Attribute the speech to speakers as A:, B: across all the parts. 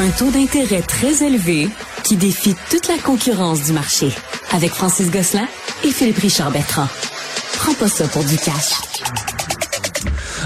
A: Un taux d'intérêt très élevé qui défie toute la concurrence du marché. Avec Francis Gosselin et Philippe Richard Bertrand. Prends pas ça pour du cash.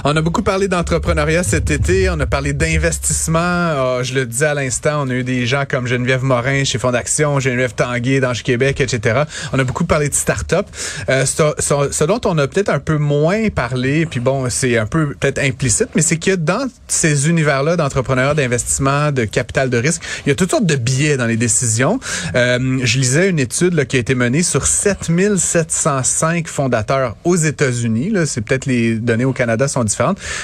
B: On a beaucoup parlé d'entrepreneuriat cet été. On a parlé d'investissement. Ah, je le disais à l'instant, on a eu des gens comme Geneviève Morin chez Fondation, Geneviève Tanguay dans Québec, etc. On a beaucoup parlé de start-up. Euh, ce, ce, dont on a peut-être un peu moins parlé, puis bon, c'est un peu peut-être implicite, mais c'est que dans ces univers-là d'entrepreneuriat, d'investissement, de capital de risque, il y a toutes sortes de biais dans les décisions. Euh, je lisais une étude là, qui a été menée sur 7705 fondateurs aux États-Unis. C'est peut-être les données au Canada sont.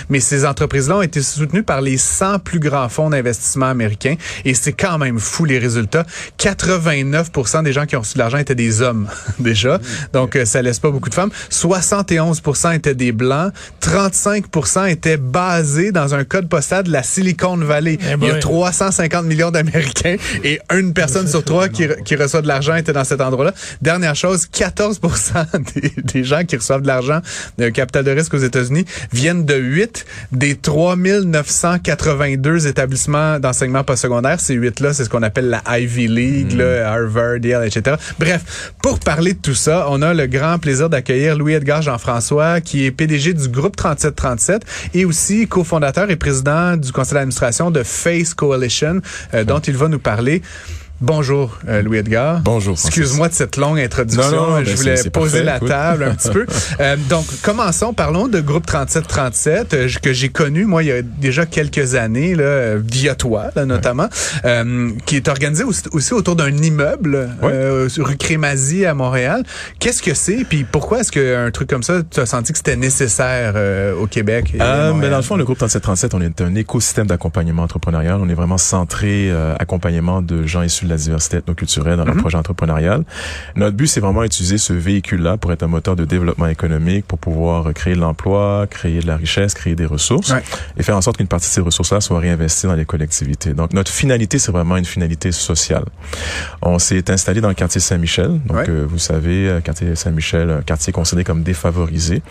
B: Mais ces entreprises-là ont été soutenues par les 100 plus grands fonds d'investissement américains. Et c'est quand même fou les résultats. 89% des gens qui ont reçu de l'argent étaient des hommes déjà. Donc, euh, ça laisse pas beaucoup de femmes. 71% étaient des blancs. 35% étaient basés dans un code postal de la Silicon Valley. Eh Il y a 350 millions d'Américains et une personne sur trois qui, qui reçoit de l'argent était dans cet endroit-là. Dernière chose, 14 des, des gens qui reçoivent de l'argent de capital de risque aux États-Unis viennent de 8 des 3982 établissements d'enseignement postsecondaire. Ces 8-là, c'est ce qu'on appelle la Ivy League, mm. Harvard, Yale, etc. Bref, pour parler de tout ça, on a le grand plaisir d'accueillir Louis-Edgar Jean-François, qui est PDG du groupe 3737 et aussi cofondateur et président du conseil d'administration de Face Coalition, euh, dont il va nous parler. Bonjour, euh, Louis-Edgar.
C: Bonjour.
B: Excuse-moi de cette longue introduction. Non, non, je ben, voulais poser la table un petit peu. Euh, donc, commençons. Parlons de groupe 3737 euh, que j'ai connu, moi, il y a déjà quelques années, là, via toi, là, notamment, euh, qui est organisé aussi, autour d'un immeuble rue Crémazie à Montréal. Qu'est-ce que c'est? Puis pourquoi est-ce qu'un truc comme ça, tu as senti que c'était nécessaire au Québec?
C: mais ben, dans le fond, le groupe 3737, on est un écosystème d'accompagnement entrepreneurial. On est vraiment centré accompagnement de gens issus la diversité ethnoculturelle dans le mhm. projet entrepreneurial. Notre but, c'est vraiment utiliser ce véhicule-là pour être un moteur de développement économique, pour pouvoir créer de l'emploi, créer de la richesse, créer des ressources et faire en sorte qu'une partie de ces ressources-là soit réinvestie dans les collectivités. Donc, notre finalité, c'est vraiment une finalité sociale. On s'est installé dans le quartier Saint-Michel. Donc, euh, vous savez, euh, quartier Saint-Michel, un quartier considéré comme défavorisé.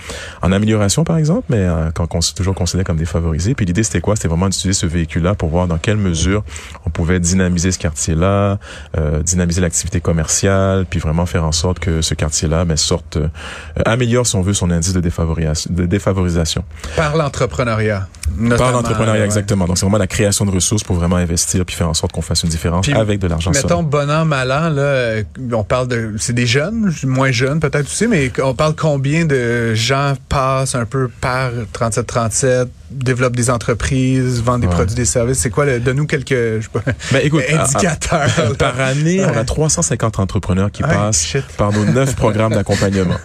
C: En amélioration, par exemple, mais euh, quand on toujours considéré comme défavorisé. Puis l'idée, c'était quoi? C'était vraiment d'utiliser ce véhicule-là pour voir dans quelle mesure on pouvait dynamiser ce quartier-là, euh, dynamiser l'activité commerciale, puis vraiment faire en sorte que ce quartier-là ben, sorte, euh, améliore, si on veut, son indice de défavorisation. De défavorisation.
B: Par l'entrepreneuriat.
C: Par l'entrepreneuriat, exactement. Donc, c'est vraiment la création de ressources pour vraiment investir puis faire en sorte qu'on fasse une différence avec de l'argent
B: Mettons, bon an, mal an, là, euh, on parle de... C'est des jeunes, moins jeunes peut-être aussi, mais on parle combien de gens passent un peu par 37-37, développent des entreprises, vendent des produits, des services. C'est quoi, le, donne-nous quelques je sais pas, ben, écoute, indicateurs.
C: par année, on a 350 entrepreneurs qui passent par nos neuf programmes d'accompagnement.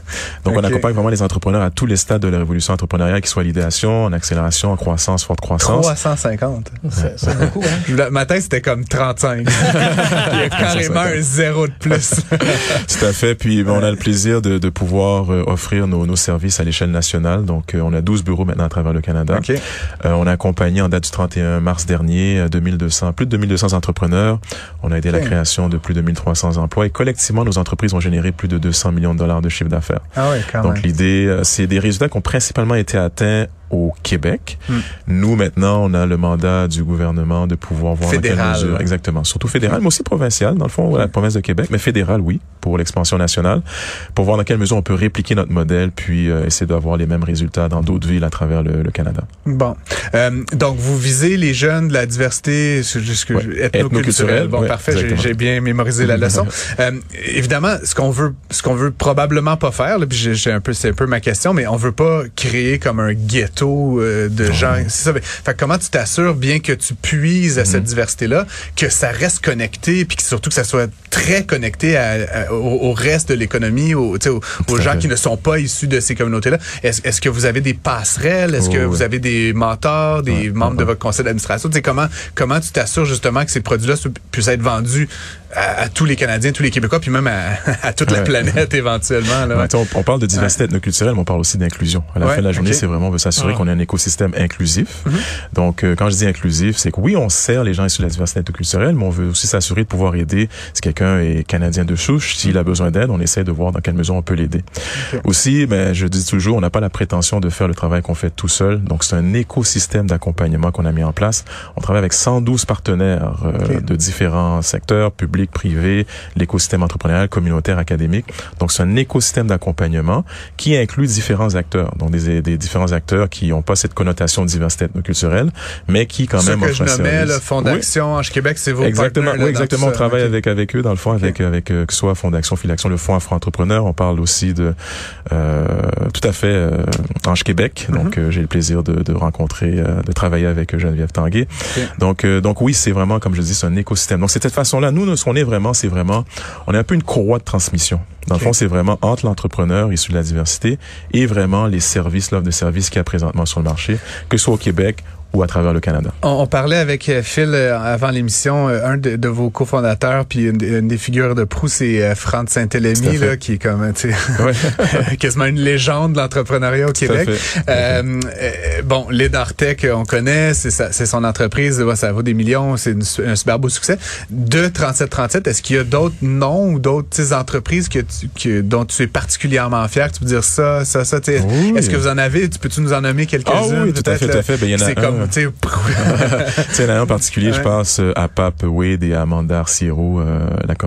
C: Donc, on accompagne vraiment les entrepreneurs à tous les stades de la révolution entrepreneuriale, qui soit l'idéation, en accélération, en croissance, forte croissance.
B: 350. C'est beaucoup, hein? Le matin, c'était comme 35. Il y a carrément un zéro de plus.
C: Tout à fait. Puis, ben, on a le plaisir de, de pouvoir euh, offrir nos, nos services à l'échelle nationale. Donc, euh, on a 12 bureaux maintenant à travers le Canada. Euh, on a accompagné en date du 31 mars dernier 2200, plus de 2200 entrepreneurs. On a aidé à la création de plus de 1300 emplois et collectivement, nos entreprises ont généré plus de 200 millions de dollars de chiffre d'affaires.
B: Ah quand
C: Donc l'idée, c'est des résultats qui ont principalement été atteints au Québec. Hmm. Nous, maintenant, on a le mandat du gouvernement de pouvoir voir
B: fédéral.
C: dans quelle mesure, exactement, surtout fédéral, mais aussi provincial, dans le fond, la province de Québec, mais fédéral, oui, pour l'expansion nationale, pour voir dans quelle mesure on peut répliquer notre modèle, puis euh, essayer d'avoir les mêmes résultats dans d'autres villes à travers le, le Canada.
B: Bon, euh, donc vous visez les jeunes de la diversité ouais. ethnoculturelle. Bon, parfait, j'ai bien mémorisé la leçon. euh, évidemment, ce qu'on veut, ce qu'on veut probablement pas faire, là, puis j'ai un peu, c'est un peu ma question, mais on veut pas créer comme un euh, de gens. C'est ça. Fait, comment tu t'assures, bien que tu puises à cette mhm. diversité-là, que ça reste connecté, puis surtout que ça soit très connecté au, reste de l'économie, aux, aux, gens qui ne sont pas issus de ces communautés-là? Est-ce que vous avez des passerelles? Est-ce que vous avez des mentors, des membres de votre conseil d'administration? Comment, comment tu t'assures justement que ces produits-là puissent être vendus à, tous les Canadiens, tous les Québécois, puis même à, toute la planète éventuellement. Là,
C: on, parle de diversité ethnoculturelle, mais on parle aussi d'inclusion. À la fin de la journée, c'est vraiment on veut s'assurer s'assurer
D: Ah.
C: qu'on ait un écosystème inclusif.
B: Mhm.
C: Donc, euh, quand je dis inclusif, c'est que oui, on sert les gens issus de la diversité culturelle, mais on veut aussi s'assurer de pouvoir aider si quelqu'un est canadien de souche, s'il a besoin d'aide, on essaie de voir dans quelle mesure on peut l'aider. Aussi, ben, je dis toujours, on n'a pas la prétention de faire le travail qu'on fait tout seul. Donc, c'est un écosystème d'accompagnement qu'on a mis en place. On travaille avec 112 partenaires euh, de différents secteurs, publics, privés, l'écosystème entrepreneurial, communautaire, académique. Donc, c'est un écosystème d'accompagnement qui inclut différents acteurs. Donc, des, des différents acteurs qui n'ont pas cette connotation de diversité ethnoculturelle, mais qui quand
B: Ce
C: même
B: que
C: offrent
B: je nommais, le Fonds
C: Oui.
B: d'action Ange Québec, c'est vos
C: Exactement, oui, exactement. On travaille avec avec eux dans le fond, avec avec euh, que ce soit Fondation Filaction, le Fonds Afro-Entrepreneur. On parle aussi de euh, tout à fait euh, Ange Québec.
B: Mhm.
C: Donc euh, j'ai le plaisir de, de rencontrer, euh, de travailler avec Geneviève Tanguay.
B: Ok.
C: Donc euh, donc oui, c'est vraiment comme je dis, c'est un écosystème. Donc c'est cette façon-là, nous, ce qu'on est vraiment, c'est vraiment, on est un peu une courroie de transmission. Dans le fond, c'est vraiment entre l'entrepreneur issu de la diversité et vraiment les services, l'offre de services qu'il y a présentement sur le marché, que ce soit au Québec ou à travers le Canada.
B: On, on parlait avec euh, Phil euh, avant l'émission, euh, un de, de vos cofondateurs, puis une, une des figures de proue, c'est euh, Franck là, qui est comme, tu sais,
C: Ouais,
B: quasiment une légende de l'entrepreneuriat au
C: tout
B: Québec. Euh, bon, Ledartech, on connaît, c'est son entreprise, ça vaut des millions, c'est un super beau succès. De 3737, est-ce qu'il y a d'autres noms ou d'autres entreprises que tu, que, dont tu es particulièrement fier? que Tu peux dire ça, ça, ça. sais,
C: Oui.
B: Est-ce que vous en avez? Tu peux-tu nous en nommer quelques-unes?
C: Ah oui, tout à fait, tout à fait. Ben, il y en a
B: C'est
C: un.
B: comme, tu sais,
C: Tu en particulier, je pense euh, à Pape Wade et à Amanda Arciero euh,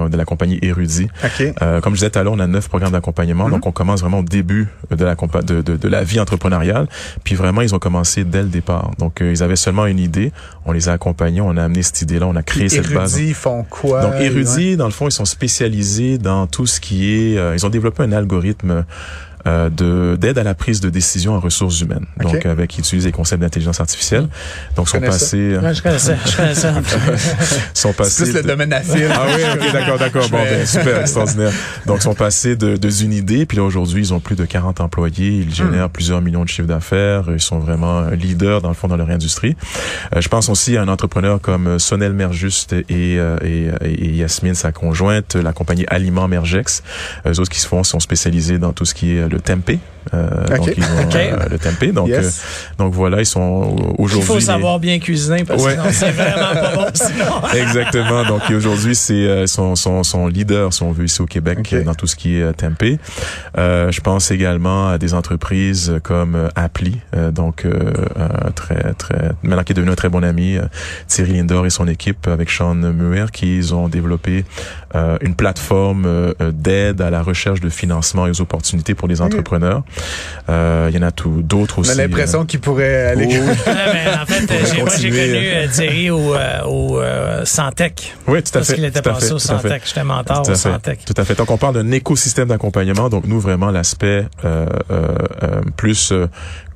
C: de la compagnie Érudit.
B: OK.
C: Euh, comme je disais tout à l'heure, on a neuf programmes d'accompagnement,
B: Mhm.
C: donc on commence vraiment au début de la, de, de, de la vie entrepreneuriale. Puis vraiment, ils ont commencé dès le départ. Donc, euh, ils avaient seulement une idée, on les a accompagnés, on a amené cette idée-là, on a créé cette base.
B: Érudits font quoi?
C: Donc,
B: Ouais?
C: érudits, dans le fond, ils sont spécialisés dans tout ce qui est... euh, ils ont développé un algorithme euh, de d'aide à la prise de décision en ressources humaines.
B: Ok.
C: Donc, avec ils utilisent les concepts d'intelligence artificielle. Donc, sont
B: ça.
C: passés...
D: Ouais, je connais ça. Je connais ça.
C: sont
B: C'est
C: passés
B: plus le
C: de-
B: domaine à Phil.
C: ah oui, ok, d'accord, d'accord. Bon, ben, super, extraordinaire. Donc, ils sont passés de, de une idée, puis là, aujourd'hui, ils ont plus de 40 employés, ils génèrent plusieurs millions de chiffres d'affaires, ils sont vraiment un leader, dans le fond, dans leur industrie. Euh, je pense aussi à un entrepreneur comme euh, Sonel Merjuste et, euh, et, et Yasmine, sa conjointe, la compagnie Aliments Mergex. Eux autres qui se font, sont spécialisés dans tout ce qui est euh, le. Euh,
B: Ok.
C: Donc, ils ont
D: Ok.
C: euh, le tempeh. Donc,
B: Yes.
C: euh, donc voilà, ils sont euh,
D: Il
C: aujourd'hui...
D: faut
C: les-
D: savoir bien cuisiner parce que
C: Ouais.
D: sinon, c'est vraiment pas bon sinon.
C: Exactement. Donc aujourd'hui, c'est euh, son, son, son leader, si on veut, ici au Québec, dans tout ce qui est euh, tempeh. Euh, je pense également à des entreprises comme euh, Appli, euh, donc euh, très très maintenant qui est devenu un très bon ami, euh, Thierry Lindor et son équipe avec Sean Muir, qui ils ont développé euh, une plateforme d'aide à la recherche de financement et aux opportunités pour les entrepreneurs. Euh, il y en a tout d'autres
B: On
C: aussi.
B: a l'impression qu'il pourrait aller.
C: euh,
D: Ouais, mais en fait, euh, j'ai, moi, j'ai connu euh, Thierry au, euh, au euh, Santec.
C: Oui, tout à
D: Parce
C: fait.
D: qu'il était
C: tout à
D: passé
C: fait,
D: au
C: tout à fait.
D: Santec. J'étais mentor au. Santec.
C: Tout à fait. Donc, on parle d'un écosystème d'accompagnement. Donc, nous, vraiment, l'aspect euh, euh, euh, plus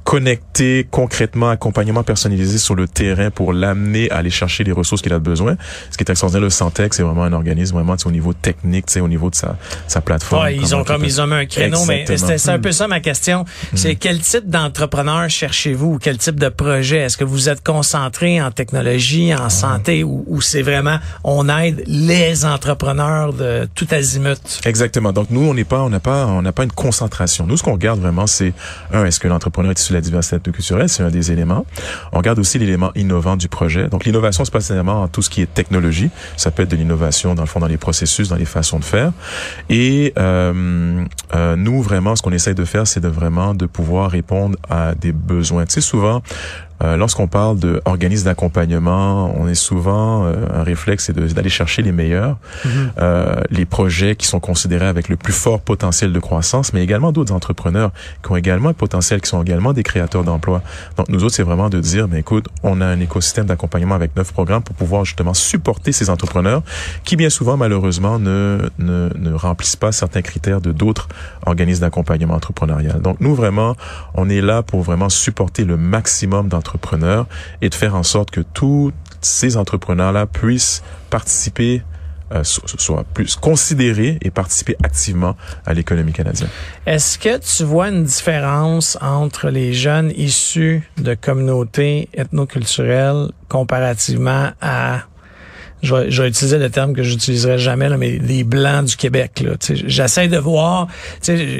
C: connecté, concrètement, accompagnement personnalisé sur le terrain pour l'amener à aller chercher les ressources qu'il a besoin. Ce qui est extraordinaire, le Santec, c'est vraiment un organisme vraiment au niveau technique, tu sais, au niveau de sa, sa plateforme.
D: Ouais, ils ont comme ils ont mis un créneau, mais
C: Exactement.
D: c'est un peu ça ma question. C'est quel type d'entrepreneur cherchez-vous ou quel type de projet? Est-ce que vous êtes concentré en technologie, en santé ou, ou c'est vraiment on aide les entrepreneurs de tout azimut?
C: Exactement. Donc nous, on n'est pas, on n'a pas, on n'a pas une concentration. Nous, ce qu'on regarde vraiment, c'est un, est-ce que l'entrepreneur est la diversité culturelle, c'est un des éléments. On regarde aussi l'élément innovant du projet. Donc l'innovation, c'est pas en tout ce qui est technologie. Ça peut être de l'innovation dans le fond, dans les processus, dans les façons de faire. Et euh, euh, nous, vraiment, ce qu'on essaye de faire, c'est de vraiment de pouvoir répondre à des besoins. Tu sais, souvent. Euh, Lorsqu'on parle d'organismes d'accompagnement, on est souvent euh, un réflexe, c'est d'aller chercher les meilleurs, euh, les projets qui sont considérés avec le plus fort potentiel de croissance, mais également d'autres entrepreneurs qui ont également un potentiel, qui sont également des créateurs d'emplois. Donc nous autres, c'est vraiment de dire, mais écoute, on a un écosystème d'accompagnement avec neuf programmes pour pouvoir justement supporter ces entrepreneurs qui bien souvent malheureusement ne, ne, ne remplissent pas certains critères de d'autres organismes d'accompagnement entrepreneurial. Donc nous vraiment, on est là pour vraiment supporter le maximum d'entrepreneurs et de faire en sorte que tous ces entrepreneurs-là puissent participer euh, so- so- soit plus considérés et participer activement à l'économie canadienne.
D: Est-ce que tu vois une différence entre les jeunes issus de communautés ethnoculturelles comparativement à je vais, je vais utiliser le terme que j'utiliserai jamais, là, mais les blancs du Québec. Là, j'essaie de voir.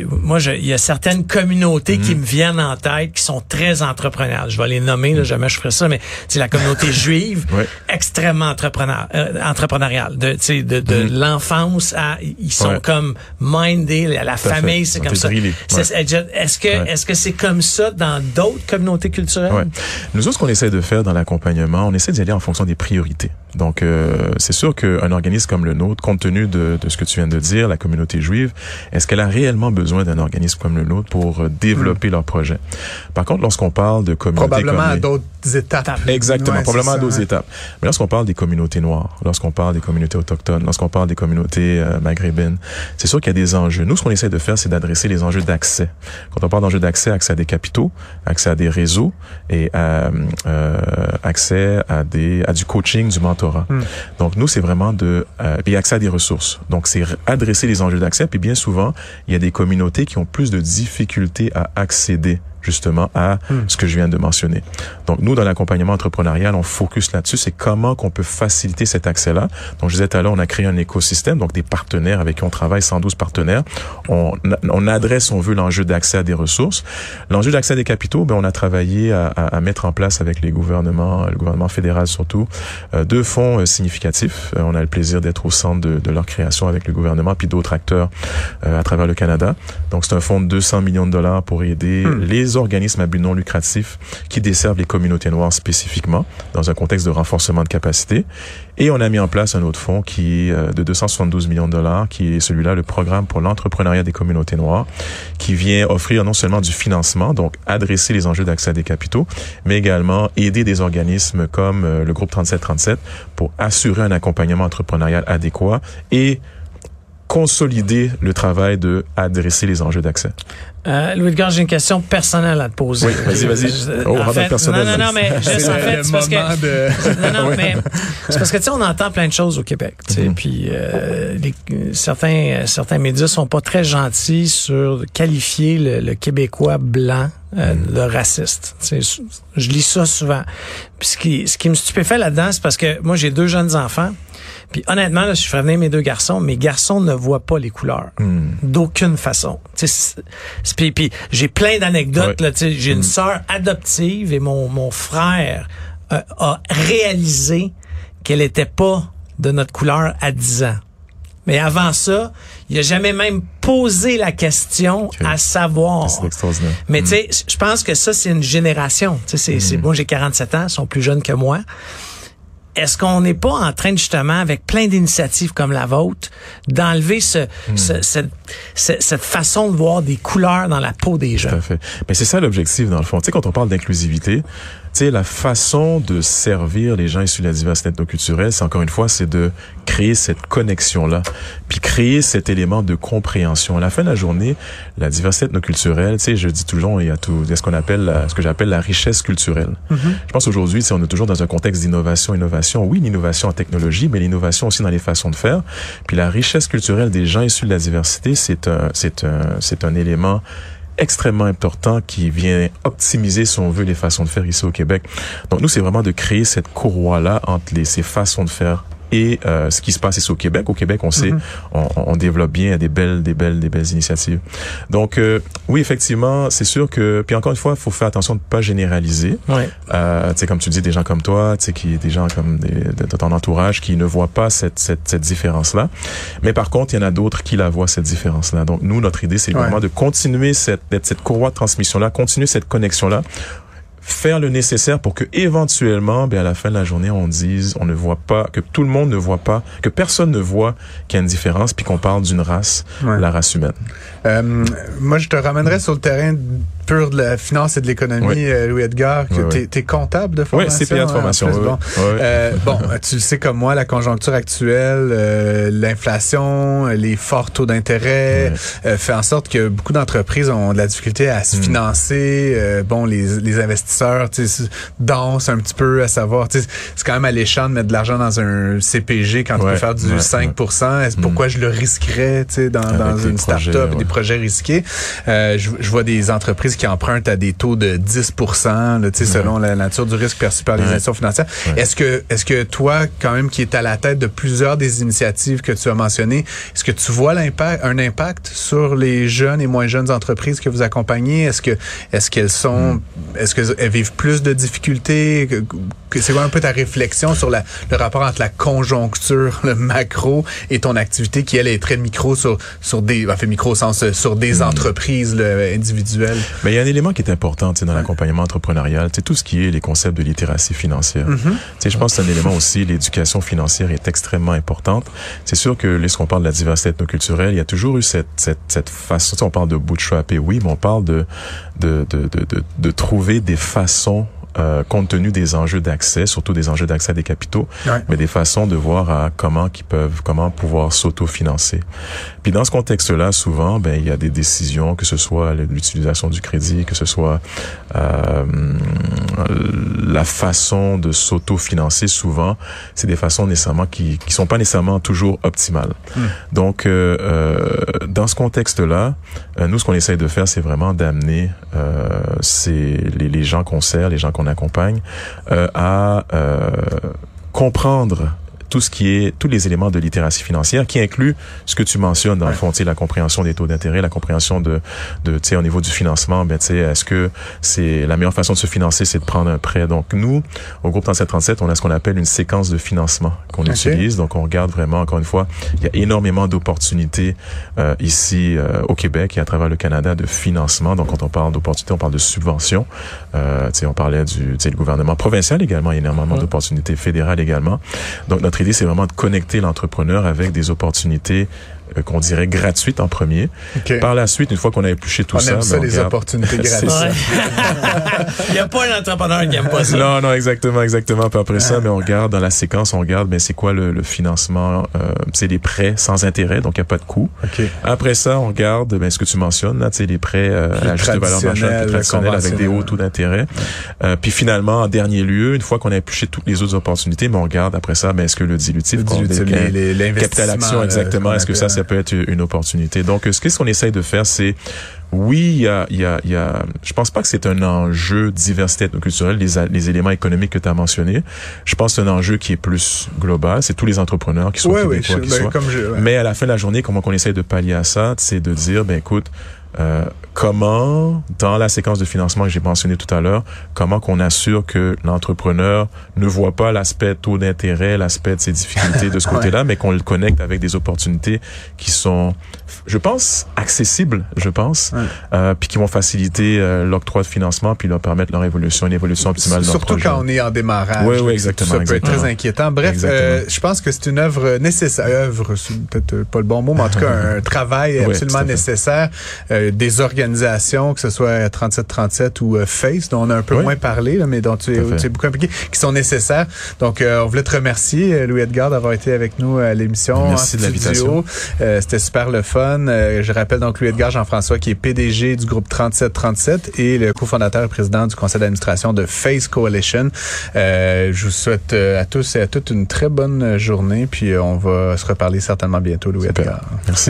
D: Moi, il y a certaines communautés qui me viennent en tête qui sont très entrepreneuriales. Je vais les nommer, là, jamais je ferai ça, mais c'est la communauté juive, extrêmement entrepreneur, euh, entrepreneuriale. De, de, de mm. l'enfance à, ils sont comme minded, la famille, c'est comme ça. Est-ce que est-ce que c'est comme ça dans d'autres communautés culturelles?
C: Nous autres, ce qu'on essaie de faire dans l'accompagnement, on essaie d'y aller en fonction des priorités. Donc, euh, c'est sûr qu'un organisme comme le nôtre, compte tenu de, de, ce que tu viens de dire, la communauté juive, est-ce qu'elle a réellement besoin d'un organisme comme le nôtre pour euh, développer mm. leur projet? Par contre, lorsqu'on parle de communautés
B: Probablement à d'autres étapes.
C: Exactement, probablement à d'autres étapes. Mais lorsqu'on parle des communautés noires, lorsqu'on parle des communautés autochtones, lorsqu'on parle des communautés euh, maghrébines, c'est sûr qu'il y a des enjeux. Nous, ce qu'on essaie de faire, c'est d'adresser les enjeux d'accès. Quand on parle d'enjeux d'accès, accès à des capitaux, accès à des réseaux et euh, accès à des à du coaching, du mentorat. Hmm. Donc nous, c'est vraiment de euh, et accès à des ressources. Donc c'est adresser les enjeux d'accès. Puis bien souvent, il y a des communautés qui ont plus de difficultés à accéder justement à hmm. ce que je viens de mentionner. Donc nous dans l'accompagnement entrepreneurial, on focus là-dessus, c'est comment qu'on peut faciliter cet accès-là. Donc je disais tout à l'heure, on a créé un écosystème, donc des partenaires avec qui on travaille, 112 partenaires. On, on adresse, on veut l'enjeu d'accès à des ressources. L'enjeu d'accès à des capitaux, ben on a travaillé à, à, à, mettre en place avec les gouvernements, le gouvernement fédéral surtout, euh, deux fonds euh, significatifs. Euh, on a le plaisir d'être au centre de, de, leur création avec le gouvernement puis d'autres acteurs à travers le Canada. Donc c'est un fonds de 200 millions de dollars pour aider hmm. les organismes à but non lucratif qui desservent les communautés noires spécifiquement dans un contexte de renforcement de capacité. Et on a mis en place un autre fonds qui est euh, de 272 millions de dollars, qui est celui-là, le programme pour l'entrepreneuriat des communautés noires, qui vient offrir non seulement du financement, donc adresser les enjeux d'accès à des capitaux, mais également aider des organismes comme euh, le groupe 3737 pour assurer un accompagnement entrepreneurial adéquat et consolider le travail de adresser les enjeux d'accès.
D: Euh, Louis Edgar, j'ai une question personnelle à te poser.
C: Oui, vas-y, vas-y.
D: Oh, en fait, personnel. Non, non, non, mais juste en fait, c'est parce que de... non, non, mais c'est parce que tu sais, on entend plein de choses au Québec, tu sais, mm-hmm. puis euh, les, certains certains médias sont pas très gentils sur qualifier le, le Québécois blanc euh, mm. de raciste. Tu sais, je lis ça souvent. Puis ce qui ce qui me stupéfait là-dedans, c'est parce que moi j'ai deux jeunes enfants. Puis honnêtement, là, je ferais venir mes deux garçons, mes garçons ne voient pas les couleurs hmm. d'aucune façon. Puis, puis j'ai plein d'anecdotes. là. J'ai une hmm. sœur adoptive et mon, mon frère euh, a réalisé qu'elle était pas de notre couleur à 10 ans. Mais avant ça, il a jamais même posé la question à savoir. Mais tu sais, hmm. je pense que ça, c'est une génération. Tu sais, c'est, moi, j'ai 47 ans, ils sont plus jeunes que moi est-ce qu'on n'est pas en train justement, avec plein d'initiatives comme la vôtre, d'enlever ce, hmm. cette, façon de voir des couleurs dans la peau des gens? Tout
C: à fait. Mais c'est ça l'objectif dans le fond. Tu sais, quand on parle d'inclusivité, tu sais, la façon de servir les gens issus de la diversité ethnoculturelle, c'est encore une fois, c'est de créer cette connexion-là, puis créer cet élément de compréhension. À la fin de la journée, la diversité ethnoculturelle, tu sais, je dis toujours, il y a tout, il y a ce qu'on appelle, ce que j'appelle la richesse culturelle. Mm-hmm. Je pense aujourd'hui, on est toujours dans un contexte d'innovation, innovation, oui, l'innovation en technologie, mais l'innovation aussi dans les façons de faire. Puis la richesse culturelle des gens issus de la diversité, c'est un, c'est un, c'est un élément extrêmement important qui vient optimiser, si on veut, les façons de faire ici au Québec. Donc nous, c'est vraiment de créer cette courroie-là entre les, ces façons de faire et euh, ce qui se passe ici au Québec. Au Québec, on sait, mhm. on, on, développe bien des belles, des belles, des belles initiatives. Donc euh, oui, effectivement, c'est sûr que puis encore une fois, faut faire attention de pas généraliser.
D: Ouais.
C: Euh, tu sais, comme tu dis, des gens comme toi, tu sais, qui des gens comme des, de, ton entourage qui ne voient pas cette cette, cette différence là. Mais par contre, il y en a d'autres qui la voient cette différence là. Donc nous, notre idée, c'est vraiment de continuer cette cette courroie de transmission là, continuer cette connexion là faire le nécessaire pour que éventuellement, ben à la fin de la journée, on dise, on ne voit pas, que tout le monde ne voit pas, que personne ne voit qu'il y a une différence, puis qu'on parle d'une race, la race humaine.
B: Euh, moi, je te ramènerais sur le terrain pur de la finance et de l'économie, euh, Louis Edgar, que tu es, comptable de formation.
C: Oui, CPA de formation.
B: bon, euh, bon, tu le sais comme moi, la conjoncture actuelle, euh, l'inflation, les forts taux d'intérêt, fait en sorte que beaucoup d'entreprises ont de la difficulté à se hmm. financer. bon, les, les investisseurs dansent un petit peu à savoir, c'est quand même alléchant de mettre de l'argent dans un CPG quand tu peux faire du 5 Est-ce Pourquoi je le risquerais dans, dans une start-up, des projets risqués? je, je vois des entreprises entreprises qui empruntent à des taux de 10 là, selon la nature du risque perçu par les institutions financières. Est-ce que, est-ce que toi, quand même, qui est à la tête de plusieurs des initiatives que tu as mentionnées, est-ce que tu vois l'impact, un impact sur les jeunes et moins jeunes entreprises que vous accompagnez? Est-ce que, est-ce qu'elles sont, hmm. est-ce qu'elles vivent plus de difficultés? C'est quoi un peu ta réflexion sur la, le rapport entre la conjoncture, le macro et ton activité qui, elle, est très micro sur, sur des, fait micro au sens, euh, sur des hmm. entreprises individuelles?
C: Mais il y a un élément qui est important, dans l'accompagnement entrepreneurial, c'est tout ce qui est les concepts de littératie financière. Mm-hmm. Je pense que c'est un élément aussi, l'éducation financière est extrêmement importante. C'est sûr que lorsqu'on parle de la diversité ethnoculturelle, il y a toujours eu cette, cette, cette façon, on parle de bootstrap et oui, mais on parle de, de, de, de, de trouver des façons euh, compte tenu des enjeux d'accès, surtout des enjeux d'accès à des capitaux, mais des façons de voir à comment qui peuvent, comment pouvoir s'autofinancer. Puis dans ce contexte-là, souvent, ben il y a des décisions, que ce soit l'utilisation du crédit, que ce soit euh, la façon de s'autofinancer. Souvent, c'est des façons nécessairement qui qui sont pas nécessairement toujours optimales. Hmm. Donc euh, euh, dans ce contexte-là, euh, nous ce qu'on essaye de faire, c'est vraiment d'amener c'est les, les gens qu'on sert, les gens qu'on accompagne, euh, à euh, comprendre tout ce qui est tous les éléments de littératie financière qui inclut ce que tu mentionnes dans le fond, la compréhension des taux d'intérêt, la compréhension de de tu sais au niveau du financement, ben tu sais est-ce que c'est la meilleure façon de se financer c'est de prendre un prêt. Donc nous au groupe 3737, on a ce qu'on appelle une séquence de financement qu'on utilise. Donc on regarde vraiment encore une fois, il y a énormément d'opportunités euh, ici euh, au Québec et à travers le Canada de financement. Donc quand on parle d'opportunités, on parle de subventions. Euh, tu sais on parlait du tu sais le gouvernement provincial également, il y a énormément d'opportunités fédérales également. Donc notre l'idée, c'est vraiment de connecter l'entrepreneur avec des opportunités euh, qu'on dirait gratuite en premier. Par la suite, une fois qu'on a épluché tout
B: on
C: ça,
B: aime ça, ben, les opportunités gratuites.
D: Il n'y a pas un entrepreneur qui aime pas ça.
C: Non, non, exactement, exactement. Puis après ça, mais ben, on regarde dans la séquence, on regarde, ben c'est quoi le, le financement euh, C'est des prêts sans intérêt, donc il n'y a pas de coût. Après ça, on regarde, ben ce que tu mentionnes, là, c'est les prêts euh, à juste valeur d'achat traditionnels avec des hauts taux d'intérêt. Euh, puis finalement, en dernier lieu, une fois qu'on a épluché toutes les autres opportunités, mais on regarde après ça, ben est-ce que le dilutif, le
B: dilutif les,
C: capital action, exactement, est-ce que ça, ça peut être une opportunité. Donc, ce qu'est-ce qu'on essaye de faire, c'est oui, il y a, y, a, y a, je pense pas que c'est un enjeu diversité ethnoculturelle, les, les éléments économiques que tu as mentionnés. Je pense que c'est un enjeu qui est plus global. C'est tous les entrepreneurs qui sont québécois, qui ben, soient. Mais à la fin de la journée, comment on essaye de pallier à ça, c'est de dire, ben écoute, euh, comment, dans la séquence de financement que j'ai mentionné tout à l'heure, comment qu'on assure que l'entrepreneur ne voit pas l'aspect taux d'intérêt, l'aspect de ses difficultés de ce côté-là, mais qu'on le connecte avec des opportunités qui sont, je pense, accessibles, je pense, euh, puis qui vont faciliter euh, l'octroi de financement, puis leur permettre leur évolution, une évolution optimale.
B: Surtout quand on est en démarrage.
C: Oui, oui, exactement.
B: Ça peut être très inquiétant. Bref, euh, je pense que c'est une œuvre nécessaire, œuvre, c'est peut-être pas le bon mot, mais en tout cas un travail absolument nécessaire des organisations, que ce soit 3737 ou euh, Face, dont on a un peu moins parlé, là, mais dont tu es, beaucoup impliqué, qui sont nécessaires. Donc, euh, on voulait te remercier, euh, Louis Edgar, d'avoir été avec nous à l'émission.
C: Merci de l'invitation.
B: C'était super le fun. je rappelle donc Louis Edgar Jean-François, qui est PDG du groupe 3737 et le cofondateur et président du conseil d'administration de Face Coalition. je vous souhaite à tous et à toutes une très bonne journée, puis on va se reparler certainement bientôt, Louis Edgar.
C: Merci.